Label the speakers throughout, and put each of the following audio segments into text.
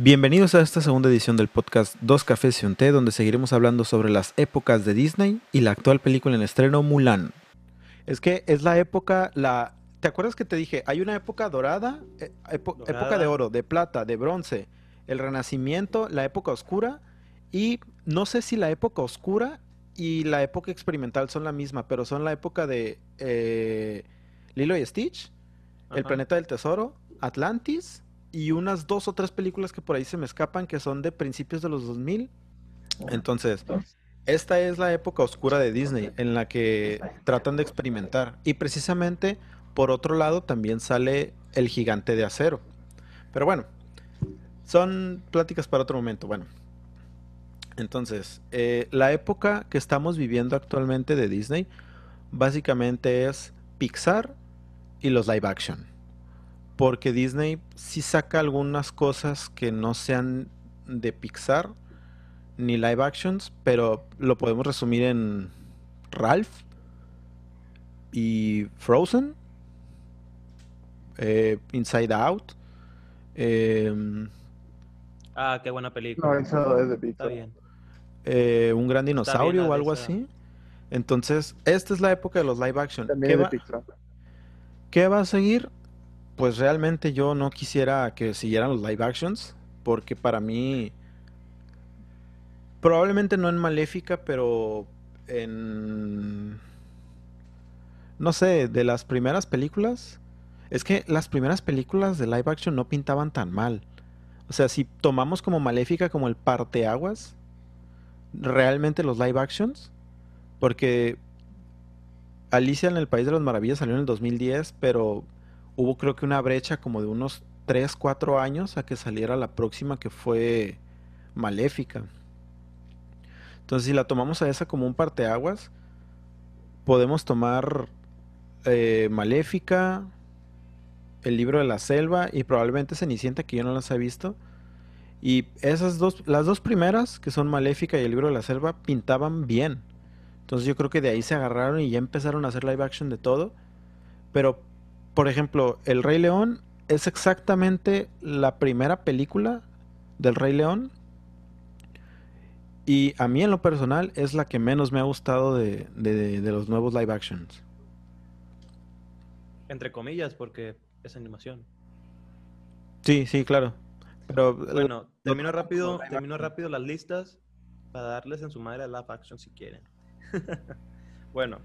Speaker 1: Bienvenidos a esta segunda edición del podcast Dos Cafés y un Té, donde seguiremos hablando sobre las épocas de Disney y la actual película en estreno Mulan. Es que es la época, la... ¿Te acuerdas que te dije? Hay una época dorada, eh, epo-
Speaker 2: Dorada.
Speaker 1: época de oro, de plata, de bronce, el renacimiento, la época oscura y no sé si la época oscura y la época experimental son la misma, pero son la época de eh, Lilo y Stitch, El planeta del tesoro, Atlantis y unas dos o tres películas que por ahí se me escapan que son de principios de los 2000. Entonces, esta es la época oscura de Disney en la que tratan de experimentar. Y precisamente, por otro lado, también sale El gigante de acero. Pero bueno, son pláticas para otro momento. Bueno, entonces, eh, la época que estamos viviendo actualmente de Disney básicamente es Pixar y los live action. Porque Disney sí saca algunas cosas que no sean de Pixar ni live actions, pero lo podemos resumir en Ralph y Frozen, eh, Inside Out, em,
Speaker 2: Ah, qué buena película.
Speaker 3: No, eso es de
Speaker 2: Está
Speaker 3: Pixar.
Speaker 2: bien.
Speaker 1: eh, Un gran dinosaurio o algo así. Entonces, esta es la época de los live action.
Speaker 3: También
Speaker 1: ¿Qué
Speaker 3: es de
Speaker 1: va-
Speaker 3: Pixar.
Speaker 1: ¿Qué va a seguir? Pues realmente yo no quisiera que siguieran los live actions, porque para mí, probablemente no en Maléfica, pero en, no sé, de las primeras películas, es que las primeras películas de live action no pintaban tan mal. O sea, si tomamos como Maléfica como el parteaguas, realmente los live actions, porque Alicia en el País de las Maravillas salió en el 2010, pero hubo creo que una brecha como de unos 3, 4 años a que saliera la próxima que fue Maléfica. Entonces, si la tomamos a esa como un parteaguas, podemos tomar eh, Maléfica, el libro de la selva y probablemente Cenicienta, que yo no las he visto. Y esas dos, las dos primeras, que son Maléfica y el libro de la selva, pintaban bien. Entonces yo creo que de ahí se agarraron y ya empezaron a hacer live action de todo. Pero, por ejemplo, El Rey León es exactamente la primera película del Rey León. Y a mí en lo personal es la que menos me ha gustado de, de- de los nuevos live actions.
Speaker 2: Entre comillas, porque es animación.
Speaker 1: Sí, sí, claro. Pero
Speaker 2: Bueno, termino rápido, termino rápido las listas para darles en su madre a live action si quieren. bueno,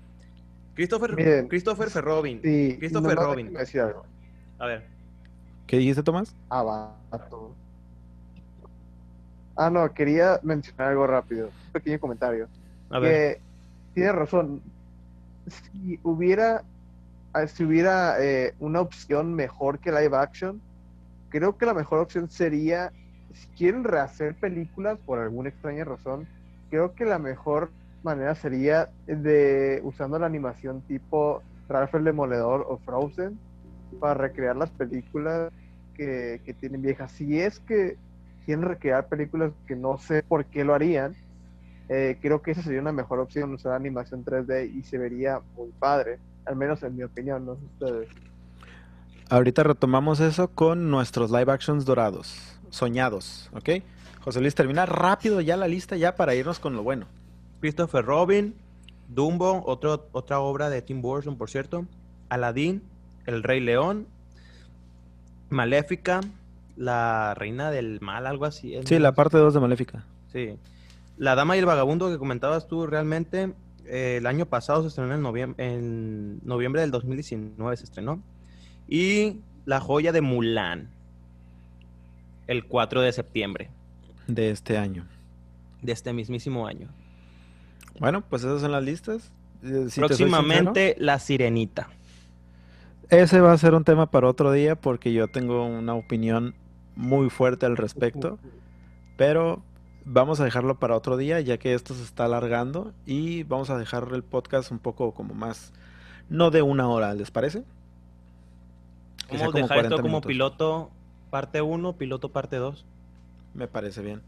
Speaker 2: Christopher,
Speaker 3: Miren,
Speaker 2: Christopher Ferrobin.
Speaker 3: Sí,
Speaker 2: Christopher Robin.
Speaker 3: déjenme decir algo.
Speaker 2: A ver,
Speaker 1: ¿qué dijiste, Tomás?
Speaker 3: Ah, vato. Ah, no, quería mencionar algo rápido. Un pequeño comentario.
Speaker 2: a ver.
Speaker 3: que tiene razón. Si hubiera, ah, si hubiera eh, una opción mejor que live action, creo que la mejor opción sería, si quieren rehacer películas por alguna extraña razón, creo que la mejor manera sería de usando la animación tipo Ralph el Demoledor o Frozen para recrear las películas que, que tienen viejas. Si es que quieren recrear películas que no sé por qué lo harían, eh, creo que esa sería una mejor opción, usar animación 3D y se vería muy padre, al menos en mi opinión, no sé ustedes.
Speaker 1: Ahorita retomamos eso con nuestros live actions dorados, soñados, ¿ok? José Luis, termina rápido ya la lista ya para irnos con lo bueno.
Speaker 2: Christopher Robin, Dumbo, otro, otra obra de Tim Burton, por cierto. Aladdin, El Rey León, Maléfica, La Reina del Mal, algo así.
Speaker 1: Sí, la parte 2 de Maléfica.
Speaker 2: Sí. La Dama y el Vagabundo que comentabas tú, realmente, eh, el año pasado se estrenó en, noviem- en noviembre del 2019, se estrenó. Y La Joya de Mulan, el 4 de septiembre
Speaker 1: de este año.
Speaker 2: de este mismísimo año.
Speaker 1: Bueno, pues esas son las listas. Eh, si
Speaker 2: Próximamente, La Sirenita.
Speaker 1: ese va a ser un tema para otro día porque yo tengo una opinión muy fuerte al respecto, pero vamos a dejarlo para otro día ya que esto se está alargando y vamos a dejar el podcast un poco como más, no de una hora, ¿les parece?
Speaker 2: Vamos a
Speaker 1: como
Speaker 2: dejar esto
Speaker 1: 40
Speaker 2: como
Speaker 1: minutos.
Speaker 2: piloto parte 1, piloto parte 2.
Speaker 1: Me parece bien.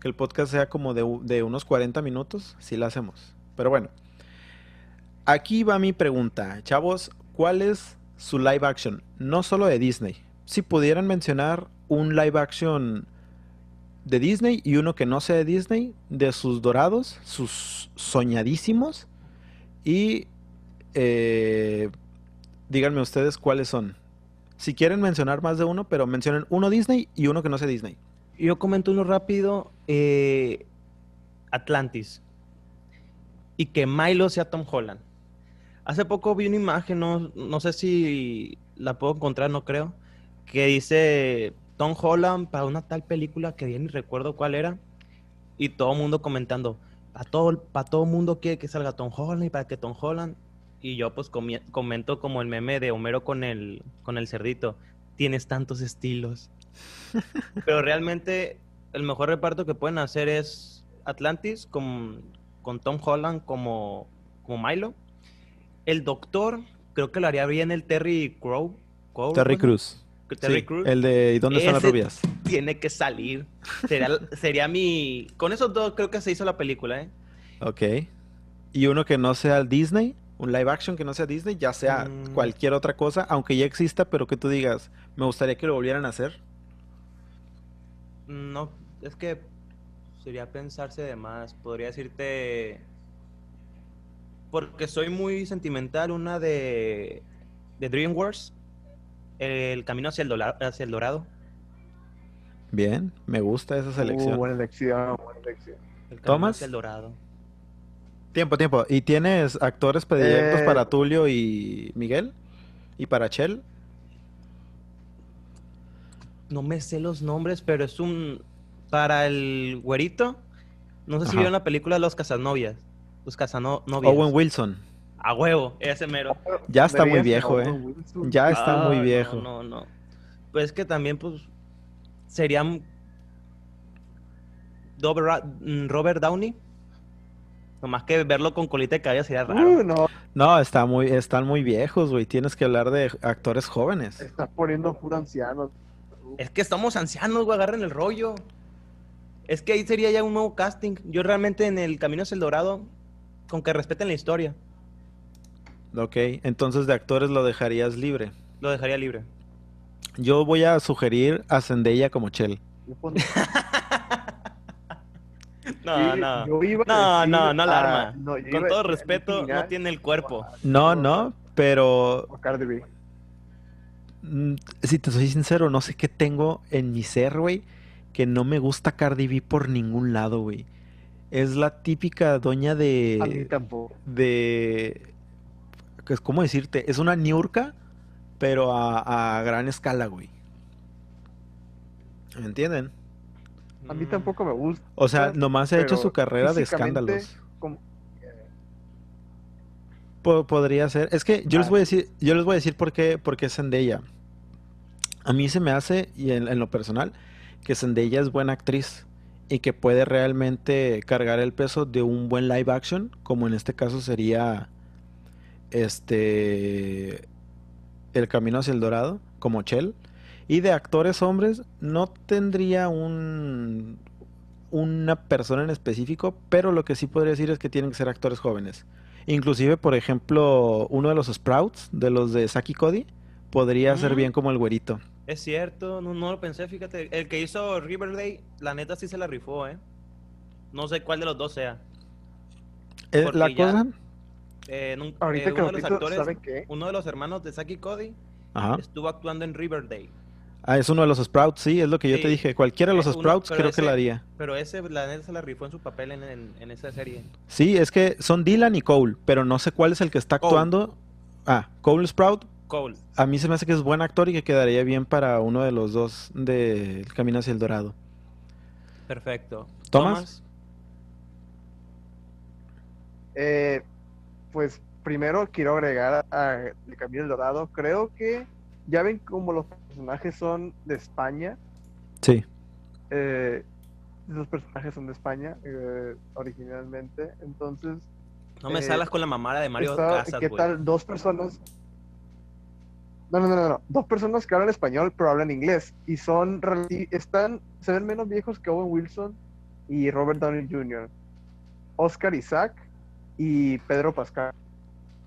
Speaker 1: Que el podcast sea como de, de unos 40 minutos, si lo hacemos. Pero bueno, aquí va mi pregunta. Chavos, ¿cuál es su live action? No solo de Disney. Si pudieran mencionar un live action de Disney y uno que no sea de Disney, de sus dorados, sus soñadísimos. Y eh, díganme ustedes cuáles son. Si quieren mencionar más de uno, pero mencionen uno Disney y uno que no sea Disney.
Speaker 2: Yo comento uno rápido. eh, Atlantis. Y que Milo sea Tom Holland. Hace poco vi una imagen, no, no sé si la puedo encontrar, no creo, que dice Tom Holland para una tal película que ya ni recuerdo cuál era. Y todo el mundo comentando, para todo, para todo mundo quiere que salga Tom Holland y para que Tom Holland. Y yo pues comento como el meme de Homero con el, con el cerdito. Tienes tantos estilos. Pero realmente el mejor reparto que pueden hacer es Atlantis con, con Tom Holland como, como Milo. El doctor, creo que lo haría bien el Terry Crow. Crow,
Speaker 1: Terry
Speaker 2: ¿no?
Speaker 1: Cruz.
Speaker 2: Terry
Speaker 1: Sí,
Speaker 2: Crews.
Speaker 1: El de ¿Y dónde están las rubias?
Speaker 2: Tiene que salir. Sería, sería mi... Con esos dos creo que se hizo la película, ¿eh?
Speaker 1: Ok. Y uno que no sea Disney, un live action que no sea Disney, ya sea
Speaker 2: Mm.
Speaker 1: cualquier otra cosa, aunque ya exista, pero que tú digas, me gustaría que lo volvieran a hacer.
Speaker 2: No, es que sería pensarse de más. Podría decirte. Porque soy muy sentimental, una de, de DreamWorks. El camino hacia el, dola- hacia el dorado.
Speaker 1: Bien, me gusta esa
Speaker 3: Uh,
Speaker 1: selección.
Speaker 3: buena elección, buena elección.
Speaker 2: El camino
Speaker 1: ¿Tomas?
Speaker 2: hacia el dorado.
Speaker 1: Tiempo, tiempo. ¿Y tienes actores predilectos
Speaker 3: Eh.
Speaker 1: para Tulio y Miguel? ¿Y para Chell?
Speaker 2: No me sé los nombres, pero es un. Para el güerito. No sé si
Speaker 1: Ajá.
Speaker 2: vieron la película Los Casanovias. Los Casanovias.
Speaker 1: Owen Wilson.
Speaker 2: A huevo, ese mero.
Speaker 1: Ya está muy viejo, ¿eh? Ya está
Speaker 2: Ah,
Speaker 1: muy
Speaker 2: no,
Speaker 1: viejo.
Speaker 2: No, no, Pues es que también, pues, serían Robert, mm, Robert Downey. Nomás que verlo con colita de cabello sería raro.
Speaker 3: Uh, no,
Speaker 1: No, está muy, están muy viejos, güey. Tienes que hablar de actores jóvenes.
Speaker 3: está poniendo puro anciano.
Speaker 2: Es que estamos ancianos, güey, agarren el rollo. Es que ahí sería ya un nuevo casting. Yo realmente en el Camino hacia el Dorado, con que respeten la historia,
Speaker 1: Ok, entonces de actores lo dejarías libre.
Speaker 2: lo dejaría libre.
Speaker 1: Yo voy a sugerir a Zendaya como Chell.
Speaker 2: No, no.
Speaker 3: yo iba a
Speaker 2: No,
Speaker 3: decir
Speaker 2: no, no
Speaker 3: a-
Speaker 2: alarma.
Speaker 3: no, yo
Speaker 2: Con todo respeto, no tiene el cuerpo.
Speaker 1: No, no, pero si te soy sincero, no sé qué tengo en mi ser, güey, que no me gusta Cardi B por ningún lado, güey. Es la típica doña
Speaker 3: A mí
Speaker 1: de...
Speaker 3: tampoco.
Speaker 1: de... pues, ¿Cómo decirte? Es una niurca, pero a, a gran escala, güey. ¿Me entienden?
Speaker 3: A mí
Speaker 2: Mm.
Speaker 3: tampoco me gusta.
Speaker 1: O sea, nomás ha hecho su carrera de escándalos.
Speaker 3: como-
Speaker 1: podría ser. Es que yo les voy a decir, yo les voy a decir por qué, por qué Zendaya. A mí se me hace, y en, en lo personal, que Zendaya es buena actriz y que puede realmente cargar el peso de un buen live action, como en este caso sería este El Camino hacia el Dorado, como Chell. Y de actores hombres, no tendría un una persona en específico, pero lo que sí podría decir es que tienen que ser actores jóvenes. Inclusive, por ejemplo, uno de los Sprouts, de los de Saki Cody, podría ser bien como el güerito.
Speaker 2: Es cierto, no, no lo pensé, fíjate. El que hizo Riverdale, la neta sí se la rifó, ¿eh? No sé cuál de los dos sea.
Speaker 1: Eh,
Speaker 2: Porque
Speaker 1: la
Speaker 2: ya-
Speaker 1: cosa...
Speaker 2: Eh,
Speaker 3: Ahorita
Speaker 2: eh,
Speaker 3: que
Speaker 2: uno de los actores,
Speaker 3: ¿saben qué?
Speaker 2: uno de los hermanos de Saki Cody
Speaker 1: Ajá.
Speaker 2: estuvo actuando en Riverdale.
Speaker 1: Ah, es uno de los Sprouts, sí, es lo que yo te dije. Cualquiera de los
Speaker 2: Eh, uno-
Speaker 1: Sprouts creo que la haría.
Speaker 2: Pero ese, la neta, se la rifó en su papel en, en- en esa serie.
Speaker 1: Sí, es que son Dylan y Cole, pero no sé cuál es el que está
Speaker 2: Cole.
Speaker 1: actuando. Ah, Cole Sprout.
Speaker 2: Cole.
Speaker 1: A mí se me hace que es buen actor y que quedaría bien para uno de los dos del Camino hacia el Dorado.
Speaker 2: Perfecto.
Speaker 1: ¿Tomas?
Speaker 3: Eh, pues primero quiero agregar a El Camino del Dorado. Creo que ya ven como los personajes son de España.
Speaker 1: Sí.
Speaker 3: Eh, esos personajes son de España eh, originalmente. Entonces,
Speaker 2: No me
Speaker 3: Eh,
Speaker 2: salas con la mamada de Mario
Speaker 3: está-
Speaker 2: Casas,
Speaker 3: ¿qué tal dos personas? No, no, no, no, no. Dos personas que hablan español pero hablan inglés y son están se ven menos viejos que Owen Wilson y Robert Downey Jr. Oscar Isaac y Pedro Pascal.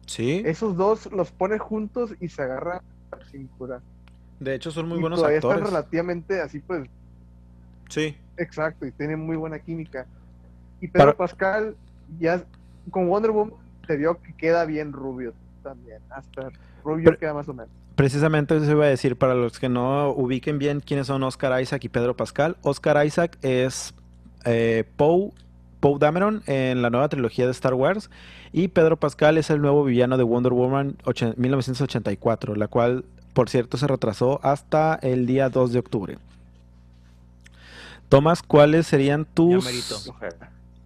Speaker 1: Sí.
Speaker 3: Esos dos los pone juntos y se agarran la cintura.
Speaker 1: De hecho, son muy
Speaker 3: y
Speaker 1: buenos
Speaker 3: todavía
Speaker 1: actores.
Speaker 3: están relativamente así, pues,
Speaker 1: Sí.
Speaker 3: exacto, y tiene muy buena química. Y Pedro
Speaker 1: Para-
Speaker 3: Pascal, ya con Wonder Woman se vio que queda bien rubio también. Hasta rubio
Speaker 1: Pero-
Speaker 3: queda más o menos.
Speaker 1: Precisamente eso iba a decir para los que no ubiquen bien quiénes son Oscar Isaac y Pedro Pascal. Oscar Isaac es eh, Poe Poe Dameron en la nueva trilogía de Star Wars y Pedro Pascal es el nuevo villano de Wonder Woman ochen- 1984, la cual por cierto se retrasó hasta el día 2 de octubre. Tomás, ¿cuáles serían tus,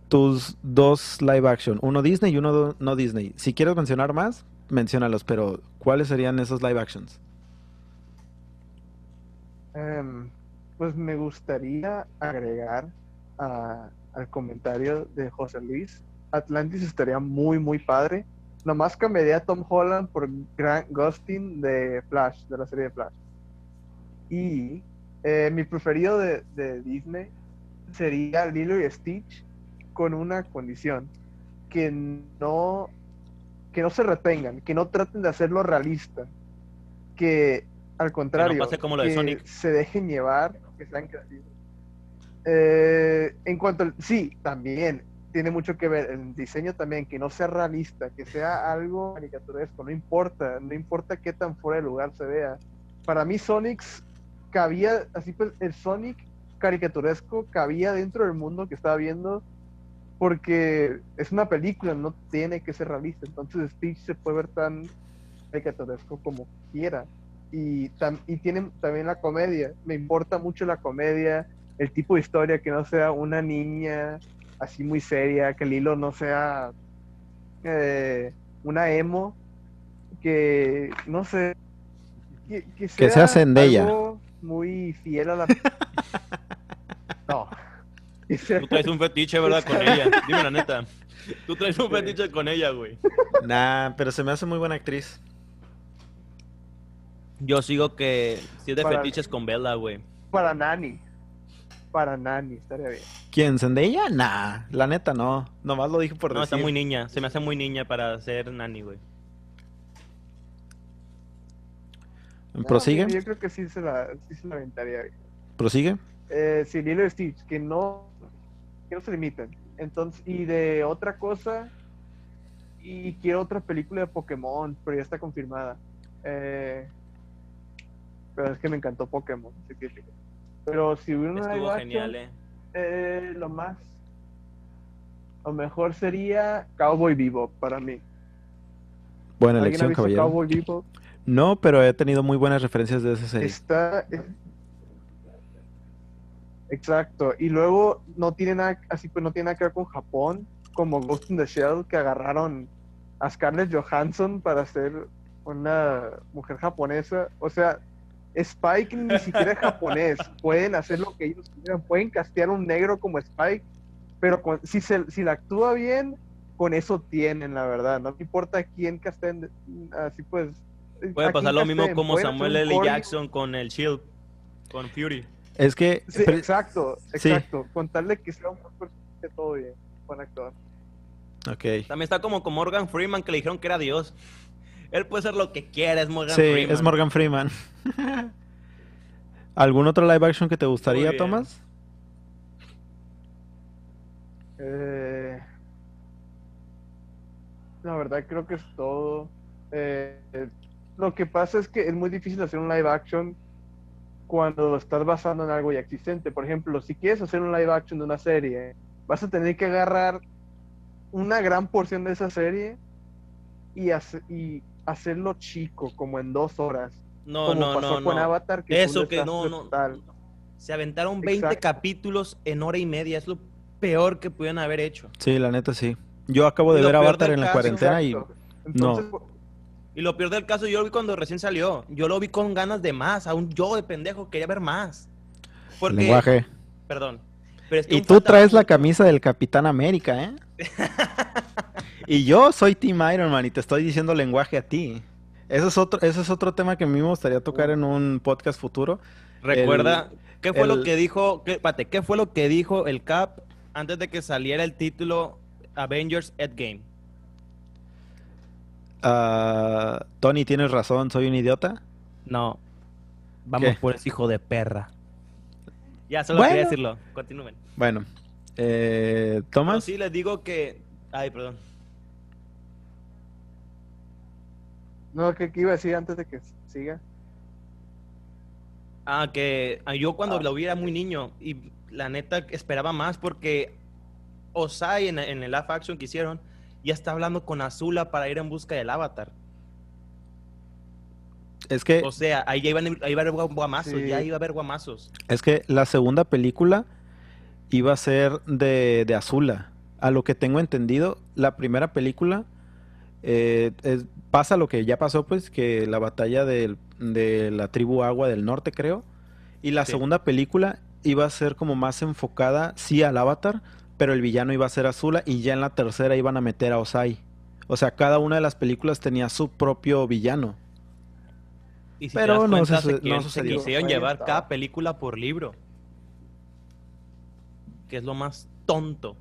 Speaker 1: tus dos live action? Uno Disney y uno no Disney. Si quieres mencionar más, menciónalos, pero ¿cuáles serían esos live actions?
Speaker 3: Em, pues me gustaría agregar a- al comentario de José Luis. Atlantis estaría muy, muy padre. Nomás cambiaría a Tom Holland por Grant Gustin de Flash, de la serie de Flash. Y eh, mi preferido de, de Disney sería Lilo y Stitch con una condición. Que no, que no se retengan, que no traten de hacerlo realista. Que al contrario,
Speaker 2: pase como lo de
Speaker 3: que
Speaker 2: Sonic.
Speaker 3: se dejen llevar, que sean creativos. Eh, en cuanto al, sí, también tiene mucho que ver el diseño también, que no sea realista, que sea algo caricaturesco, no importa, no importa qué tan fuera de lugar se vea. Para mí Sonic cabía, así pues, el Sonic caricaturesco cabía dentro del mundo que estaba viendo porque es una película, no tiene que ser realista, entonces Stitch se puede ver tan caricaturesco como quiera. Y, y tiene también la comedia, me importa mucho la comedia, el tipo de historia que no sea una niña así muy seria, que el hilo no sea eh, una emo, que no sé, que, que
Speaker 1: Que sea Zendaya.
Speaker 3: algo muy fiel a la... no. Que sea-
Speaker 2: Tú traes un fetiche, ¿verdad? Con ella. Dime la neta. Tú traes un fetiche con ella, güey.
Speaker 1: Nah, pero se me hace muy buena actriz.
Speaker 2: Yo sigo que si es de
Speaker 3: Para-
Speaker 2: fetiches con Bella, güey.
Speaker 3: para Nani. Para Nani, estaría bien.
Speaker 1: ¿Quién? ¿Zendaya? Nah, la neta no. Nomás lo dije por
Speaker 2: No, está
Speaker 1: decir.
Speaker 2: muy niña. Se me hace muy niña para ser nani, güey.
Speaker 1: ¿Prosigue?
Speaker 3: No, yo creo que sí se la, sí se la aventaría bien.
Speaker 1: ¿Prosigue?
Speaker 3: Eh, sí, Lilo y Stitch, que no, que no se limiten. Entonces, y de otra cosa, y quiero otra película de Pokémon, pero ya está confirmada. Eh, pero es que me encantó Pokémon, así que. Pero si hubiera una live
Speaker 2: Estuvo
Speaker 3: action,
Speaker 2: genial, eh.
Speaker 3: eh, lo más, lo mejor sería Cowboy Bebop para mí.
Speaker 1: Buena
Speaker 3: ¿Alguien ha
Speaker 1: elección, caballero.
Speaker 3: Cowboy Bebop?
Speaker 1: No, pero he tenido muy buenas referencias de esa serie.
Speaker 3: Está. es- Exacto. Y luego no tiene nada, así pues no tiene nada que ver con Japón, como Ghost in the Shell, que agarraron a Scarlett Johansson para ser una mujer japonesa. O sea, Spike ni siquiera es japonés. Pueden hacer lo que ellos quieran. Pueden castear un negro como Spike, pero con- si, se, si la actúa bien, con eso tienen, la verdad. No importa quién casteen, así pues.
Speaker 2: Puede pasar lo mismo como Samuel L. Jackson con el Shield. Con Fury.
Speaker 1: Es que
Speaker 3: Sí, exacto,
Speaker 1: Sí.
Speaker 3: exacto. Con tal de que sea un buen personaje, todo bien. Buen actor.
Speaker 1: Ok.
Speaker 2: También está como con Morgan Freeman que le dijeron que era Dios. Él puede ser lo que quiera, es Morgan
Speaker 1: Sí,
Speaker 2: Freeman.
Speaker 1: es Morgan Freeman. ¿Algún otro live action que te gustaría. Tomás?
Speaker 3: Eh, la verdad creo que es todo. Eh, eh, lo que pasa es que es muy difícil hacer un live action cuando lo estás basando en algo ya existente. Por ejemplo, si quieres hacer un live action de una serie, vas a tener que agarrar una gran porción de esa serie y, hace- y hacerlo chico, como en dos horas.
Speaker 2: No,
Speaker 3: como
Speaker 2: no,
Speaker 3: pasó
Speaker 2: no,
Speaker 3: con
Speaker 2: no.
Speaker 3: Avatar. Que
Speaker 2: Eso que no, no.
Speaker 3: total.
Speaker 2: Se aventaron 20
Speaker 3: Exacto.
Speaker 2: capítulos en hora y media. Es lo peor que pudieron haber hecho.
Speaker 1: Sí, la neta sí. Yo acabo de
Speaker 2: Lo
Speaker 1: ver Avatar en la
Speaker 2: caso,
Speaker 1: cuarentena y.
Speaker 3: Entonces,
Speaker 2: Y lo peor del caso, yo lo vi cuando recién salió. Yo lo vi con ganas de más. Aún yo de pendejo quería ver más. Porque,
Speaker 1: lenguaje.
Speaker 2: perdón. Pero es que
Speaker 1: Y tú traes la camisa del Capitán América, ¿eh? y yo soy Team Iron Man y te estoy diciendo lenguaje a ti. Ese es otro, ese es otro tema que a mí me gustaría tocar en un podcast futuro.
Speaker 2: Recuerda, ¿qué fue
Speaker 1: el-
Speaker 2: lo que dijo? Qué, espérate, ¿qué fue lo que dijo el Cap antes de que saliera el título Avengers Endgame?
Speaker 1: Ah, Tony, tienes razón, soy un idiota.
Speaker 2: No. Vamos
Speaker 1: ¿Qué?
Speaker 2: por ese hijo de perra. Ya, solo
Speaker 1: Bueno.
Speaker 2: quería decirlo. Continúen.
Speaker 1: Bueno, eh, Tomás,
Speaker 2: sí, les digo que. Ay, perdón.
Speaker 3: No, ¿qué, qué iba a decir antes de que siga?
Speaker 2: Ah, que ah, yo cuando
Speaker 3: Ah.
Speaker 2: lo vi era muy niño y la neta esperaba más porque Osai en, en el live action que hicieron ya está hablando con Azula para ir en busca del avatar.
Speaker 1: es que
Speaker 2: O sea, ahí ya iban, ahí iba a haber gua- guamazos,
Speaker 3: Sí.
Speaker 2: ya iba a haber guamazos.
Speaker 1: Es que la segunda película iba a ser de, de Azula. A lo que tengo entendido, la primera película eh, es- pasa lo que ya pasó, pues, que la batalla del- de la tribu Agua del Norte, creo. Y la
Speaker 2: Sí.
Speaker 1: segunda película iba a ser como más enfocada, sí, al Avatar, pero el villano iba a ser Azula y ya en la tercera iban a meter a Osai. O sea, cada una de las películas tenía su propio villano.
Speaker 2: Y si
Speaker 1: Pero
Speaker 2: te das
Speaker 1: no
Speaker 2: cuenta,
Speaker 1: suce-
Speaker 2: se,
Speaker 1: no
Speaker 2: se quisieron llevar cada película por libro. Que es lo más tonto.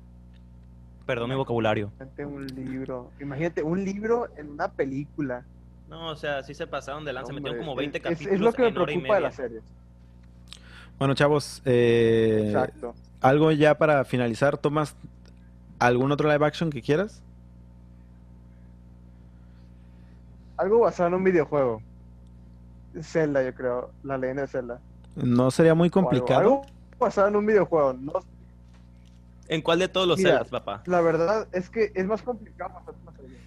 Speaker 2: Perdón mi vocabulario.
Speaker 3: Imagínate un libro. Imagínate un libro en una película.
Speaker 2: No, o sea, sí se pasaron de lanza, metieron como 20
Speaker 3: es-
Speaker 2: capítulos
Speaker 3: Es, lo que me
Speaker 2: en
Speaker 3: preocupa de las series.
Speaker 1: Bueno, chavos, eh,
Speaker 3: Exacto.
Speaker 1: algo ya para finalizar, Tomás, ¿algún otro live action que quieras?
Speaker 3: Algo basado en un videojuego. Zelda, yo creo. La leyenda de Zelda.
Speaker 1: No sería muy
Speaker 3: O algo-
Speaker 1: complicado.
Speaker 3: Algo, basado en un videojuego. No,
Speaker 2: ¿En cuál de todos los
Speaker 3: Mira,
Speaker 2: Zeldas, papá?
Speaker 3: la verdad es que es más complicado pasar una serie.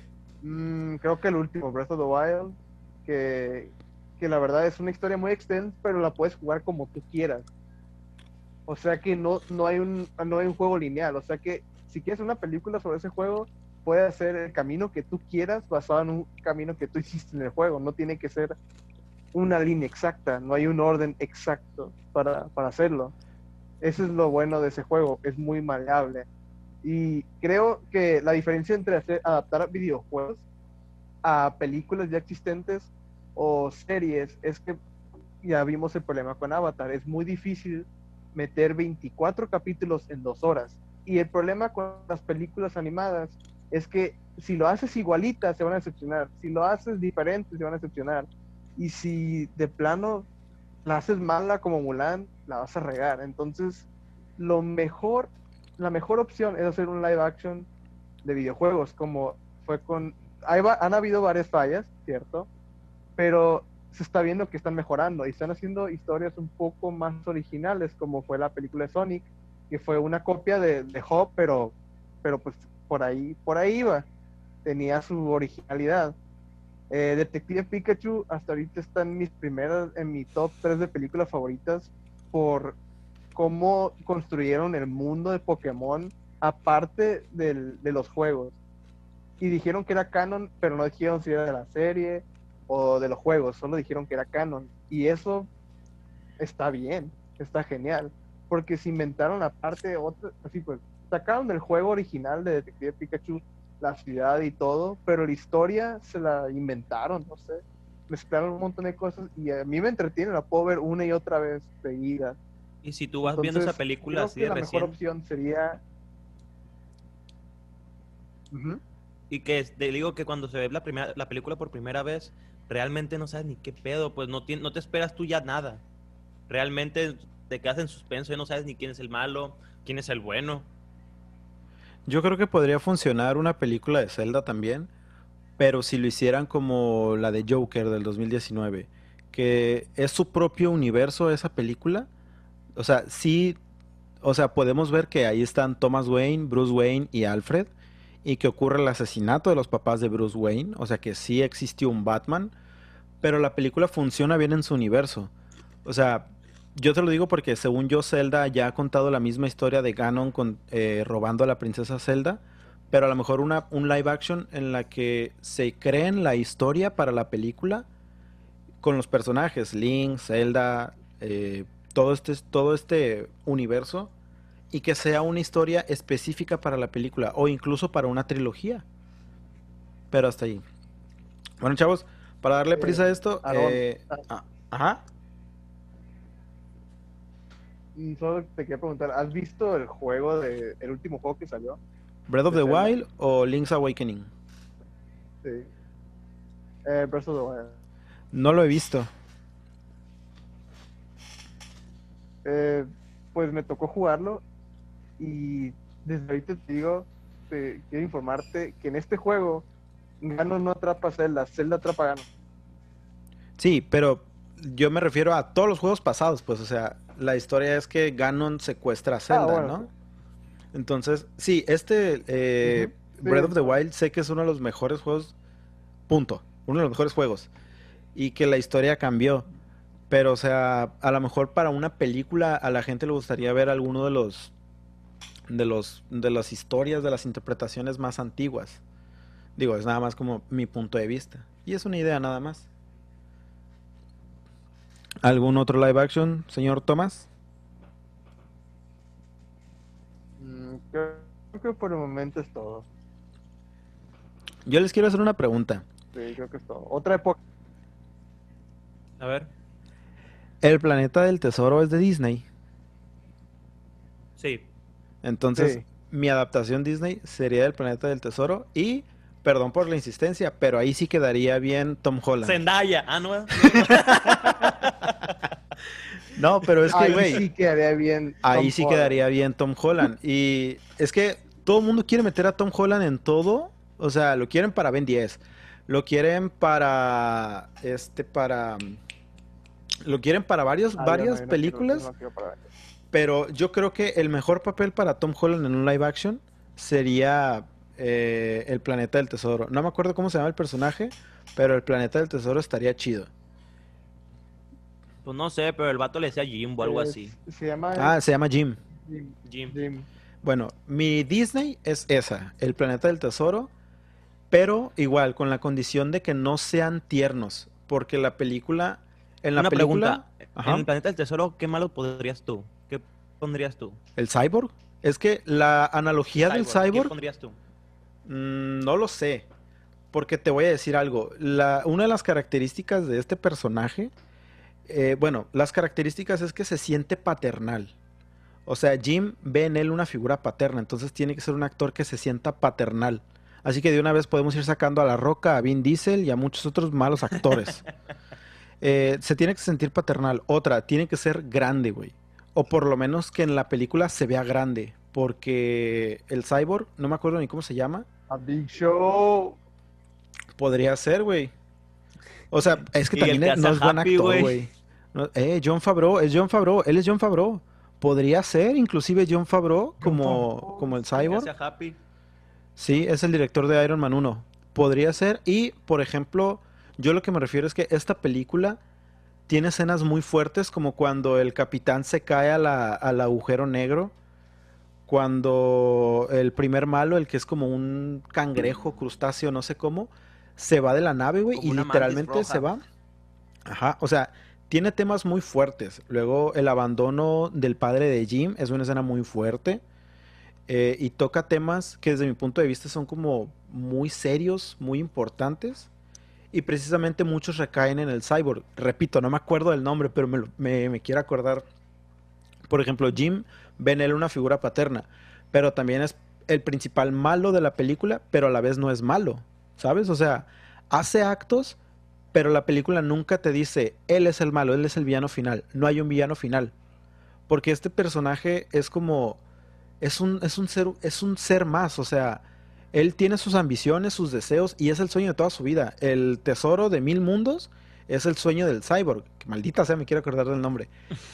Speaker 3: Mm, creo que el último, Breath of the Wild, que, que la verdad es una historia muy extensa, pero la puedes jugar como tú quieras. O sea que no, no, hay un, no hay un juego lineal. O sea que si quieres una película sobre ese juego, puede ser el camino que tú quieras basado en un camino que tú hiciste en el juego. No tiene que ser una línea exacta, no hay un orden exacto para, para hacerlo. Eso es lo bueno de ese juego, es muy maleable. Y creo que la diferencia entre adaptar videojuegos a películas ya existentes o series es que ya vimos el problema con Avatar. Es muy difícil meter 24 capítulos en dos horas. Y el problema con las películas animadas es que si lo haces igualita se van a decepcionar. Si lo haces diferente se van a decepcionar. Y si de plano la haces mala como Mulan, la vas a regar. Entonces, lo mejor, la mejor opción es hacer un live action de videojuegos, como fue con... Hay han habido varias fallas, ¿cierto? Pero se está viendo que están mejorando y están haciendo historias un poco más originales, como fue la película de Sonic, que fue una copia de, de Hop, pero, pero pues por ahí, por ahí iba. Tenía su originalidad. Eh, Detective Pikachu hasta ahorita está en mis primeras, en mi top 3 de películas favoritas por cómo construyeron el mundo de Pokémon aparte del- de los juegos. Y dijeron que era canon, pero no dijeron si era de la serie o de los juegos, solo dijeron que era canon. Y eso está bien, está genial, porque se inventaron aparte otra, así pues, sacaron del juego original de Detective Pikachu la ciudad y todo, pero la historia se la inventaron, no sé, mezclaron un montón de cosas y a mí me entretiene, la puedo ver una y otra vez seguida.
Speaker 2: Y si tú vas viendo esa película
Speaker 3: creo
Speaker 2: así
Speaker 3: que
Speaker 2: de
Speaker 3: la
Speaker 2: recién
Speaker 3: mejor opción sería
Speaker 2: y que te digo que cuando se ve la primera la película por primera vez, realmente no sabes ni qué pedo, pues no, no te esperas tú ya nada. Realmente te quedas en suspenso y no sabes ni quién es el malo, quién es el bueno.
Speaker 1: Yo creo que podría funcionar una película de Zelda también, pero si lo hicieran como la de Joker del 2019, que es su propio universo esa película. O sea, sí, o sea, podemos ver que ahí están Thomas Wayne, Bruce Wayne y Alfred, y que ocurre el asesinato de los papás de Bruce Wayne, o sea que sí existió un Batman, pero la película funciona bien en su universo. O sea, yo te lo digo porque según yo Zelda ya ha contado la misma historia de Ganon con, eh, robando a la princesa Zelda, pero a lo mejor una, un live action en la que se creen la historia para la película con los personajes, Link, Zelda, eh, todo, este, todo este universo y que sea una historia específica para la película o incluso para una trilogía. Pero hasta ahí. Bueno, chavos, para darle
Speaker 3: Eh,
Speaker 1: prisa a esto, eh, ah, ajá.
Speaker 3: Mm, Solo te quería preguntar, ¿has visto el juego de el último juego que salió?
Speaker 1: Breath of the. Wild o Link's Awakening.
Speaker 3: Sí. Eh, Breath of the Wild.
Speaker 1: No lo he visto.
Speaker 3: Eh, pues me tocó jugarlo y desde ahorita te digo, te, quiero informarte que en este juego Ganon no atrapa a Zelda, Zelda atrapa a Ganon.
Speaker 1: Sí, pero yo me refiero a todos los juegos pasados, pues, o sea, la historia es que Ganon secuestra a Zelda,
Speaker 3: bueno,
Speaker 1: ¿no? Entonces, sí, este eh, Breath of the. Wild sé que es uno de los mejores juegos, punto, uno de los mejores juegos, y que la historia cambió, pero, o sea, a lo mejor para una película a la gente le gustaría ver alguno de los, de los, de las historias, de las interpretaciones más antiguas. Digo, es nada más como mi punto de vista, y es una idea nada más. ¿Algún otro live action, señor Tomás?
Speaker 3: Creo, que por el momento es todo.
Speaker 1: Yo les quiero hacer una pregunta.
Speaker 3: Sí, creo que es todo. Otra época.
Speaker 2: A ver.
Speaker 1: El planeta del tesoro es de Disney.
Speaker 2: Sí.
Speaker 1: Entonces,
Speaker 3: Sí.
Speaker 1: mi adaptación Disney sería del planeta del tesoro. Y, perdón por la insistencia, pero ahí sí quedaría bien Tom Holland.
Speaker 2: Zendaya. Ah, no.
Speaker 1: No, pero es que,
Speaker 3: Ahí
Speaker 1: güey,
Speaker 3: sí quedaría bien.
Speaker 1: ahí sí quedaría bien Tom Holland. Y es que todo el mundo quiere meter a Tom Holland en todo. O sea, lo quieren para Ben 10. Lo quieren para. Este, para. Lo quieren para varios,
Speaker 3: Ah, no,
Speaker 1: varias
Speaker 3: no
Speaker 1: películas.
Speaker 3: no para-
Speaker 1: Pero yo creo que el mejor papel para Tom Holland en un live action sería eh, El Planeta del Tesoro. No me acuerdo cómo se llama el personaje, pero El Planeta del Tesoro estaría chido.
Speaker 2: Pues no sé, pero el vato le decía Jimbo o algo
Speaker 3: Es-
Speaker 2: así.
Speaker 3: Se llama.
Speaker 1: Ah, se llama Jim.
Speaker 3: Jim.
Speaker 2: Jim.
Speaker 3: Jim.
Speaker 1: Bueno, mi Disney es esa, El Planeta del Tesoro, pero igual, con la condición de que no sean tiernos, porque la película... En la
Speaker 2: Una
Speaker 1: película...
Speaker 2: pregunta.
Speaker 1: Ajá.
Speaker 2: En el planeta del tesoro, ¿qué malo podrías tú? ¿Qué pondrías tú?
Speaker 1: ¿El cyborg? Es que la analogía del
Speaker 2: ¿Qué
Speaker 1: cyborg...
Speaker 2: pondrías tú?
Speaker 1: Mm, no lo sé. Porque te voy a decir algo. La, una de las características de este personaje, eh, bueno, las características es que se siente paternal. O sea, Jim ve en él una figura paterna, entonces tiene que ser un actor que se sienta paternal. Así que de una vez podemos ir sacando a La Roca, a Vin Diesel y a muchos otros malos actores. Eh, se tiene que sentir paternal. Otra, tiene que ser grande, güey. O por lo menos que en la película se vea grande. Porque el cyborg, no me acuerdo ni cómo se llama,
Speaker 3: A Big Show.
Speaker 1: Podría ser, güey. O sea, es que también no es buen actor,
Speaker 2: güey.
Speaker 1: güey. No- eh, John Favreau, es John Favreau, él es John Favreau. Podría ser inclusive John Favreau como, como el
Speaker 2: ¿Qué
Speaker 1: cyborg.
Speaker 2: Happy?
Speaker 1: Sí, es el director de Iron Man 1. Podría ser. Y, por ejemplo, yo lo que me refiero es que esta película tiene escenas muy fuertes, como cuando el capitán se cae a la- al agujero negro. Cuando el primer malo, el que es como un cangrejo, crustáceo, no sé cómo, se va de la nave, güey, y literalmente se va. Ajá, o sea, tiene temas muy fuertes. Luego, el abandono del padre de Jim es una escena muy fuerte. eh, y toca temas que desde mi punto de vista son como muy serios, muy importantes. Y precisamente muchos recaen en el cyborg. Repito, no me acuerdo del nombre, pero me, me quiero acordar. Por ejemplo, Jim ve en él una figura paterna, pero también es el principal malo de la película, pero a la vez no es malo, ¿sabes? O sea, hace actos, pero la película nunca te dice, él es el malo, él es el villano final. No hay un villano final. Porque este personaje es como, es un, es un ser, es un ser más, o sea, él tiene sus ambiciones, sus deseos, y es el sueño de toda su vida. El tesoro de mil mundos es el sueño del cyborg. Que maldita sea, me quiero acordar del nombre.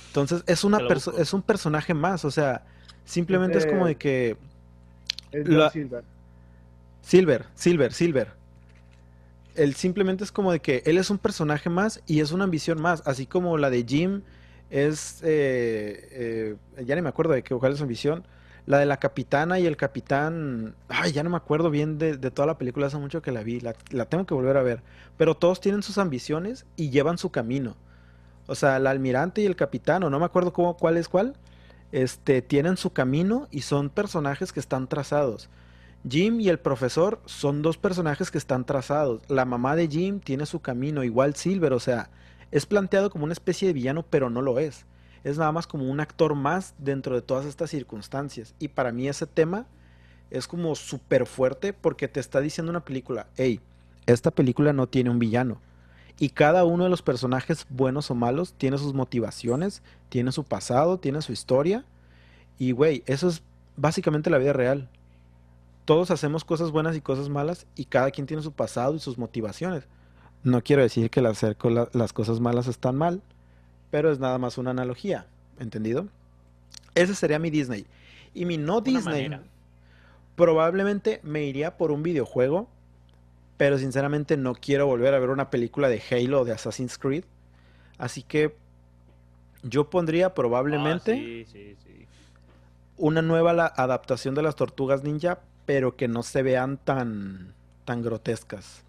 Speaker 1: Entonces, es, una es un personaje más, o sea, simplemente es como de que... La-
Speaker 3: Silver.
Speaker 1: Silver, Silver, Silver. Él simplemente es como de que él es un personaje más y es una ambición más, así como la de Jim es, eh, eh, ya ni me acuerdo de qué, cuál es su ambición, la de la capitana y el capitán, ay, ya no me acuerdo bien de, de toda la película, hace mucho que la vi, la, la tengo que volver a ver, pero todos tienen sus ambiciones y llevan su camino. O sea, el almirante y el capitán, o no me acuerdo cómo, cuál es cuál, este, tienen su camino y son personajes que están trazados. Jim y el profesor son dos personajes que están trazados. La mamá de Jim tiene su camino, igual Silver, o sea, es planteado como una especie de villano, pero no lo es. Es nada más como un actor más dentro de todas estas circunstancias. Y para mí ese tema es como súper fuerte porque te está diciendo una película, hey, esta película no tiene un villano. Y cada uno de los personajes, buenos o malos, tiene sus motivaciones, tiene su pasado, tiene su historia. Y, güey, eso es básicamente la vida real. Todos hacemos cosas buenas y cosas malas y cada quien tiene su pasado y sus motivaciones. No quiero decir que el hacer co- la- las cosas malas están mal, pero es nada más una analogía, ¿entendido? Ese sería mi Disney. Y mi no Disney,
Speaker 2: manera.
Speaker 1: probablemente me iría por un videojuego, pero sinceramente no quiero volver a ver una película de Halo o de Assassin's Creed. Así que yo pondría probablemente
Speaker 2: Ah, sí, sí, sí.
Speaker 1: una nueva adaptación de las tortugas ninja, pero que no se vean tan, tan grotescas.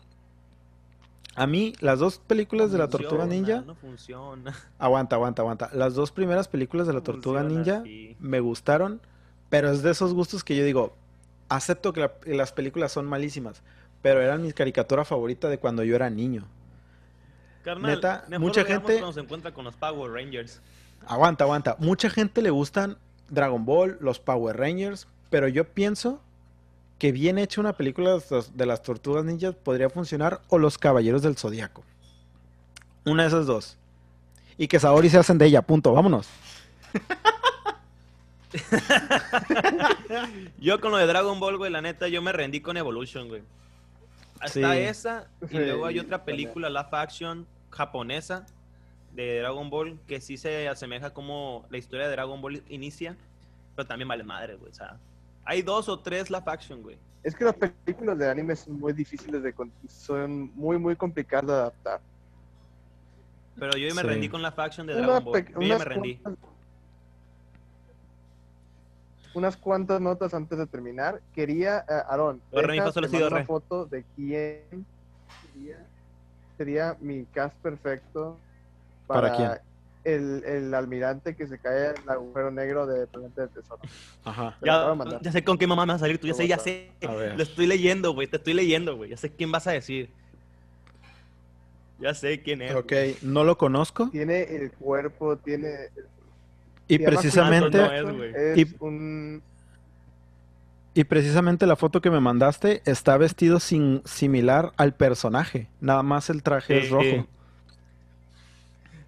Speaker 1: A mí, las dos películas de la tortuga ninja,
Speaker 2: No funciona.
Speaker 1: aguanta, aguanta, aguanta. Las dos primeras películas de la tortuga
Speaker 2: Funciona
Speaker 1: ninja me gustaron, pero es de esos gustos que yo digo, acepto que la- que las películas son malísimas, pero eran mi caricatura favorita de cuando yo era niño.
Speaker 2: Carnal,
Speaker 1: Neta,
Speaker 2: mejor
Speaker 1: mucha gente-
Speaker 2: cuando se encuentra con los Power Rangers.
Speaker 1: Aguanta, aguanta. Mucha gente le gustan Dragon Ball, los Power Rangers, pero yo pienso que bien hecha una película de las- tortugas ninjas podría funcionar o los Caballeros del Zodiaco. Una de esas dos. Y que Saori se hacen de ella, punto, vámonos.
Speaker 2: Yo con lo de Dragon Ball, güey, la neta, yo me rendí con Evolution, güey. Hasta
Speaker 1: Sí.
Speaker 2: esa, y luego hay otra película, live action japonesa de Dragon Ball, que sí se asemeja como la historia de Dragon Ball inicia, pero también vale madre, güey. O sea, hay dos o tres live action, güey.
Speaker 3: Es que las películas de anime son muy difíciles de son muy muy complicadas de adaptar.
Speaker 2: Pero yo ya me
Speaker 1: Sí.
Speaker 2: rendí con live action de Dragon Ball. Yo ya me rendí.
Speaker 3: cuantas- Unas cuantas notas antes de terminar. Quería, eh, Aarón,
Speaker 2: Corre, mi
Speaker 3: deja, te una foto de quién sería, sería mi cast perfecto
Speaker 1: ¿Para
Speaker 3: para,
Speaker 1: quién?
Speaker 3: El, el almirante que se cae en el agujero negro de Planeta de Tesoro.
Speaker 1: Ajá.
Speaker 2: Ya, ya sé con qué mamá me vas a salir tú, ya sé, ya sé. Lo estoy leyendo, güey, te estoy leyendo, güey. Ya sé quién vas a decir. Ya sé quién es.
Speaker 1: Ok, no lo conozco.
Speaker 3: Tiene el cuerpo, tiene...
Speaker 1: Y precisamente,
Speaker 2: no es,
Speaker 3: Jackson,
Speaker 1: Y-
Speaker 3: es un...
Speaker 1: y precisamente la foto que me mandaste está vestido sin, similar al personaje. Nada más el traje es
Speaker 2: Sí.
Speaker 1: rojo.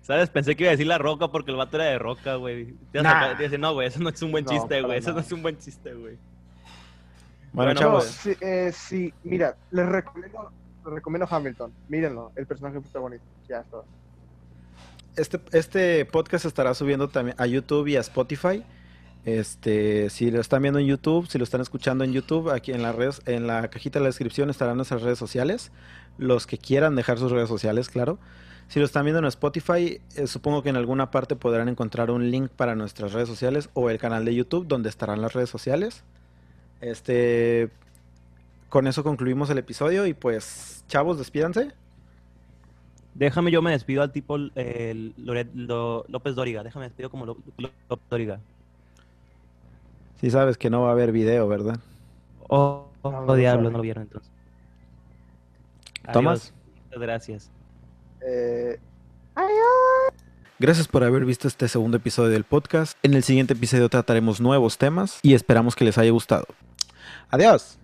Speaker 2: ¿Sabes? Pensé que iba a decir la roca porque el vato era de roca, güey.
Speaker 1: Nah.
Speaker 2: no, güey, eso no es un buen
Speaker 3: No,
Speaker 2: chiste, güey. Eso no es un buen chiste, güey.
Speaker 1: Bueno,
Speaker 2: Bueno,
Speaker 3: No,
Speaker 1: chavos,
Speaker 3: sí, eh, sí, mira, les recomiendo, les recomiendo Hamilton. Mírenlo, el personaje protagonista. Ya está.
Speaker 1: Este, este podcast se estará subiendo también a YouTube y a Spotify. Este, si lo están viendo en YouTube, si lo están escuchando en YouTube, aquí en la redes, en la cajita de la descripción estarán nuestras redes sociales. Los que quieran dejar sus redes sociales, claro. Si lo están viendo en Spotify, eh, supongo que en alguna parte podrán encontrar un link para nuestras redes sociales o el canal de YouTube donde estarán las redes sociales. Este, con eso concluimos el episodio y pues, chavos, despídanse.
Speaker 2: Déjame, yo me despido al tipo eh, Loret- Lo- López Dóriga. Déjame despido como Lo- Lo- López Dóriga.
Speaker 1: Si sabes que no va a haber video, ¿verdad?
Speaker 2: Oh, oh,
Speaker 3: No, no lo
Speaker 2: diablo, no lo vieron entonces.
Speaker 1: Tomás.
Speaker 2: Adiós. Muchas gracias.
Speaker 3: Eh,
Speaker 1: Gracias por haber visto este segundo episodio del podcast. En el siguiente episodio trataremos nuevos temas y esperamos que les haya gustado. Adiós.